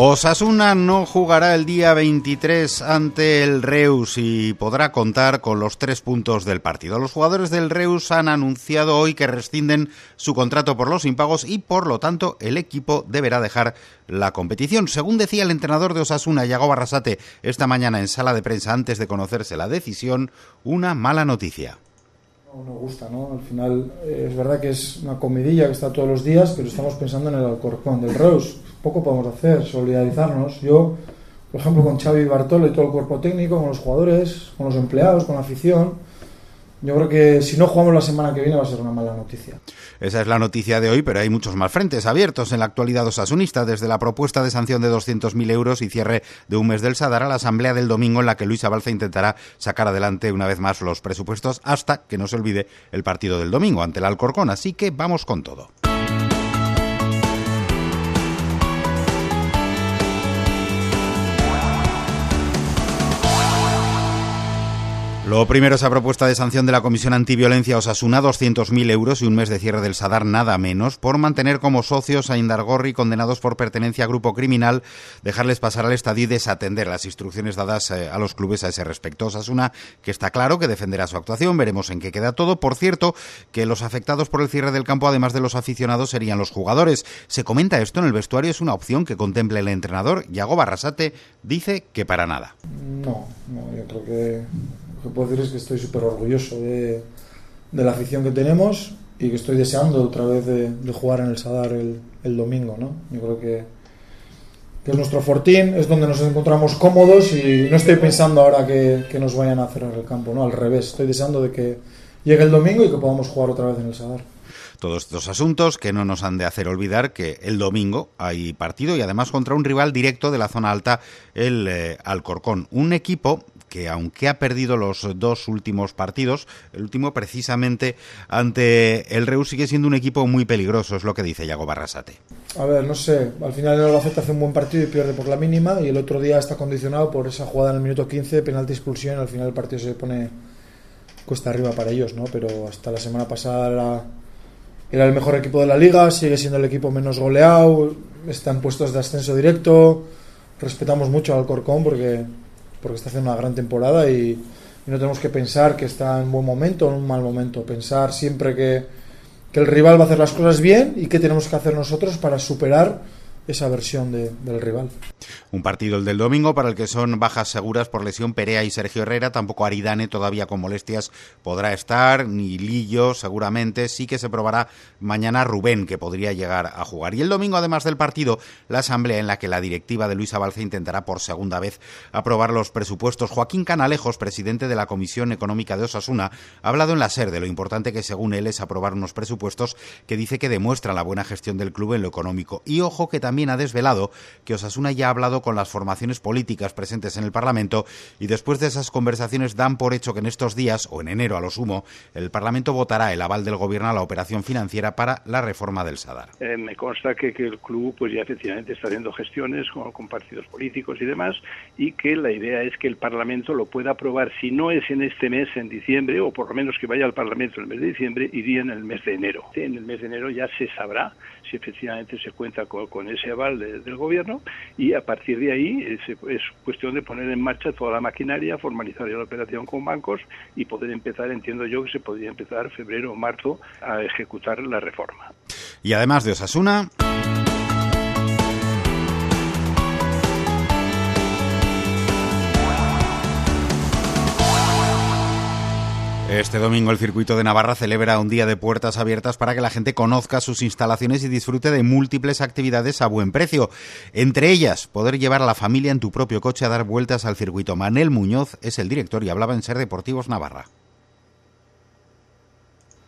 Osasuna no jugará el día 23 ante el Reus y podrá contar con los tres puntos del partido. Los jugadores del Reus han anunciado hoy que rescinden su contrato por los impagos y por lo tanto el equipo deberá dejar la competición. Según decía el entrenador de Osasuna, Yago Barrasate, esta mañana en sala de prensa antes de conocerse la decisión, una mala noticia. No nos gusta, ¿no? Al final eh, es verdad que es una comidilla que está todos los días, pero estamos pensando en el Alcorcón del Reus poco podemos hacer, solidarizarnos. Yo, por ejemplo, con Xavi Bartolo y todo el cuerpo técnico, con los jugadores, con los empleados, con la afición, yo creo que si no jugamos la semana que viene va a ser una mala noticia. Esa es la noticia de hoy, pero hay muchos más frentes abiertos en la actualidad osasunista, desde la propuesta de sanción de 200.000 euros y cierre de un mes del Sadar a la asamblea del domingo en la que Luis Abalza intentará sacar adelante una vez más los presupuestos hasta que no se olvide el partido del domingo ante el Alcorcón. Así que vamos con todo. Lo primero, esa propuesta de sanción de la Comisión Antiviolencia Osasuna, 200.000 euros y un mes de cierre del Sadar, nada menos, por mantener como socios a Indargorri condenados por pertenencia a grupo criminal, dejarles pasar al estadio y desatender las instrucciones dadas eh, a los clubes a ese respecto. Osasuna, que está claro que defenderá su actuación, veremos en qué queda todo. Por cierto, que los afectados por el cierre del campo, además de los aficionados, serían los jugadores. Se comenta esto en el vestuario, es una opción que contemple el entrenador. Yago Barrasate dice que para nada. No, no, yo creo que lo que puedo decir es que estoy súper orgulloso de, la afición que tenemos y que estoy deseando otra vez de, jugar en el Sadar el, domingo. ¿no? Yo creo que, que, es nuestro fortín, es donde nos encontramos cómodos y no estoy pensando ahora que, nos vayan a cerrar el campo, no, al revés, estoy deseando de que llegue el domingo y que podamos jugar otra vez en el Sadar todos estos asuntos que no nos han de hacer olvidar que el domingo hay partido y además contra un rival directo de la zona alta, el eh, Alcorcón. Un equipo que aunque ha perdido los dos últimos partidos, el último precisamente ante el Reus sigue siendo un equipo muy peligroso, es lo que dice Yago Barrasate. A ver, no sé, al final el Albacete hace un buen partido y pierde por la mínima y el otro día está condicionado por esa jugada en el minuto 15, penalti expulsión, al final el partido se pone cuesta arriba para ellos, ¿no? Pero hasta la semana pasada era, era el mejor equipo de la liga, sigue siendo el equipo menos goleado, están puestos de ascenso directo, respetamos mucho al Corcón porque porque está haciendo una gran temporada y, no tenemos que pensar que está en buen momento o en un mal momento. Pensar siempre que, que el rival va a hacer las cosas bien y qué tenemos que hacer nosotros para superar esa versión del rival. Un partido el del domingo para el que son bajas seguras por lesión Perea y Sergio Herrera, tampoco Aridane todavía con molestias podrá estar, ni Lillo seguramente, sí que se probará mañana Rubén que podría llegar a jugar. Y el domingo además del partido, la asamblea en la que la directiva de Luis Abalza intentará por segunda vez aprobar los presupuestos. Joaquín Canalejos, presidente de la Comisión Económica de Osasuna, ha hablado en la SER de lo importante que según él es aprobar unos presupuestos que dice que demuestran la buena gestión del club en lo económico. Y ojo que también ha desvelado que Osasuna ya ha hablado con las formaciones políticas presentes en el Parlamento y después de esas conversaciones dan por hecho que en estos días, o en enero a lo sumo, el Parlamento votará el aval del Gobierno a la operación financiera para la reforma del SADAR. Eh, me consta que, el club pues ya efectivamente está haciendo gestiones con, con partidos políticos y demás y que la idea es que el Parlamento lo pueda aprobar, si no es en este mes, en diciembre, o por lo menos que vaya al Parlamento en el mes de diciembre, iría en el mes de enero. En el mes de enero ya se sabrá si efectivamente se cuenta con ese aval del gobierno y a partir de ahí es, es, cuestión de poner en marcha toda la maquinaria, formalizar la operación con bancos y poder empezar, entiendo yo que se podría empezar febrero o marzo a ejecutar la reforma. Y además de Osasuna. Este domingo el circuito de Navarra celebra un día de puertas abiertas para que la gente conozca sus instalaciones y disfrute de múltiples actividades a buen precio. Entre ellas, poder llevar a la familia en tu propio coche a dar vueltas al circuito. Manel Muñoz es el director y hablaba en Ser Deportivos Navarra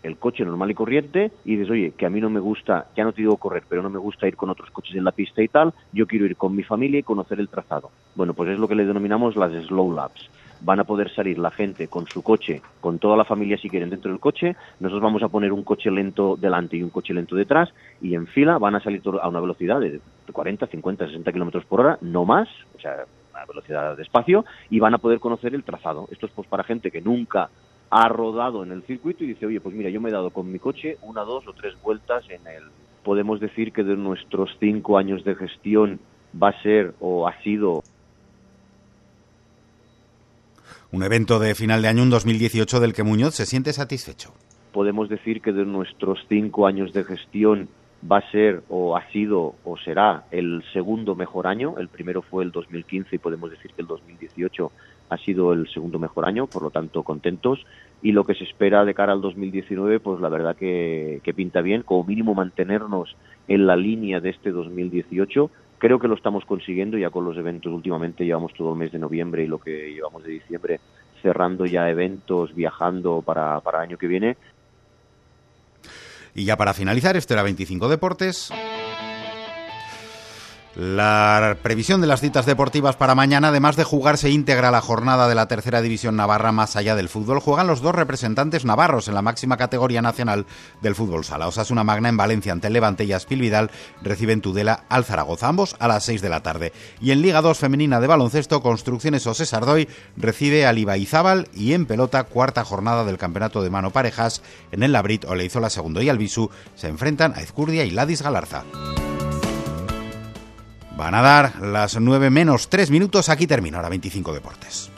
el coche normal y corriente y dices, oye, que a mí no me gusta, ya no te digo correr, pero no me gusta ir con otros coches en la pista y tal, yo quiero ir con mi familia y conocer el trazado. Bueno, pues es lo que le denominamos las slow laps van a poder salir la gente con su coche, con toda la familia si quieren dentro del coche, nosotros vamos a poner un coche lento delante y un coche lento detrás y en fila van a salir a una velocidad de 40, 50, 60 kilómetros por hora, no más, o sea, a velocidad de espacio y van a poder conocer el trazado. Esto es pues para gente que nunca ha rodado en el circuito y dice, oye, pues mira, yo me he dado con mi coche una, dos o tres vueltas en el... Podemos decir que de nuestros cinco años de gestión va a ser o ha sido un evento de final de año, un 2018, del que Muñoz se siente satisfecho. Podemos decir que de nuestros cinco años de gestión va a ser o ha sido o será el segundo mejor año. El primero fue el 2015 y podemos decir que el 2018 ha sido el segundo mejor año, por lo tanto contentos. Y lo que se espera de cara al 2019, pues la verdad que, que pinta bien, como mínimo mantenernos en la línea de este 2018 Creo que lo estamos consiguiendo ya con los eventos. Últimamente llevamos todo el mes de noviembre y lo que llevamos de diciembre cerrando ya eventos, viajando para, para año que viene. Y ya para finalizar, este era 25 Deportes. La previsión de las citas deportivas para mañana, además de jugarse íntegra la jornada de la tercera división navarra más allá del fútbol, juegan los dos representantes navarros en la máxima categoría nacional del fútbol sala. Osasuna Magna en Valencia ante el Levante y Aspil Vidal reciben Tudela al Zaragoza, ambos a las 6 de la tarde. Y en Liga 2 femenina de baloncesto, Construcciones Ose Sardoy recibe al Ibaizábal y en pelota cuarta jornada del campeonato de mano parejas en el Labrit, Oleizola segundo y Albisu se enfrentan a Ezcurdia y Ladis Galarza. Van a dar las 9 menos 3 minutos. Aquí termina ahora 25 Deportes.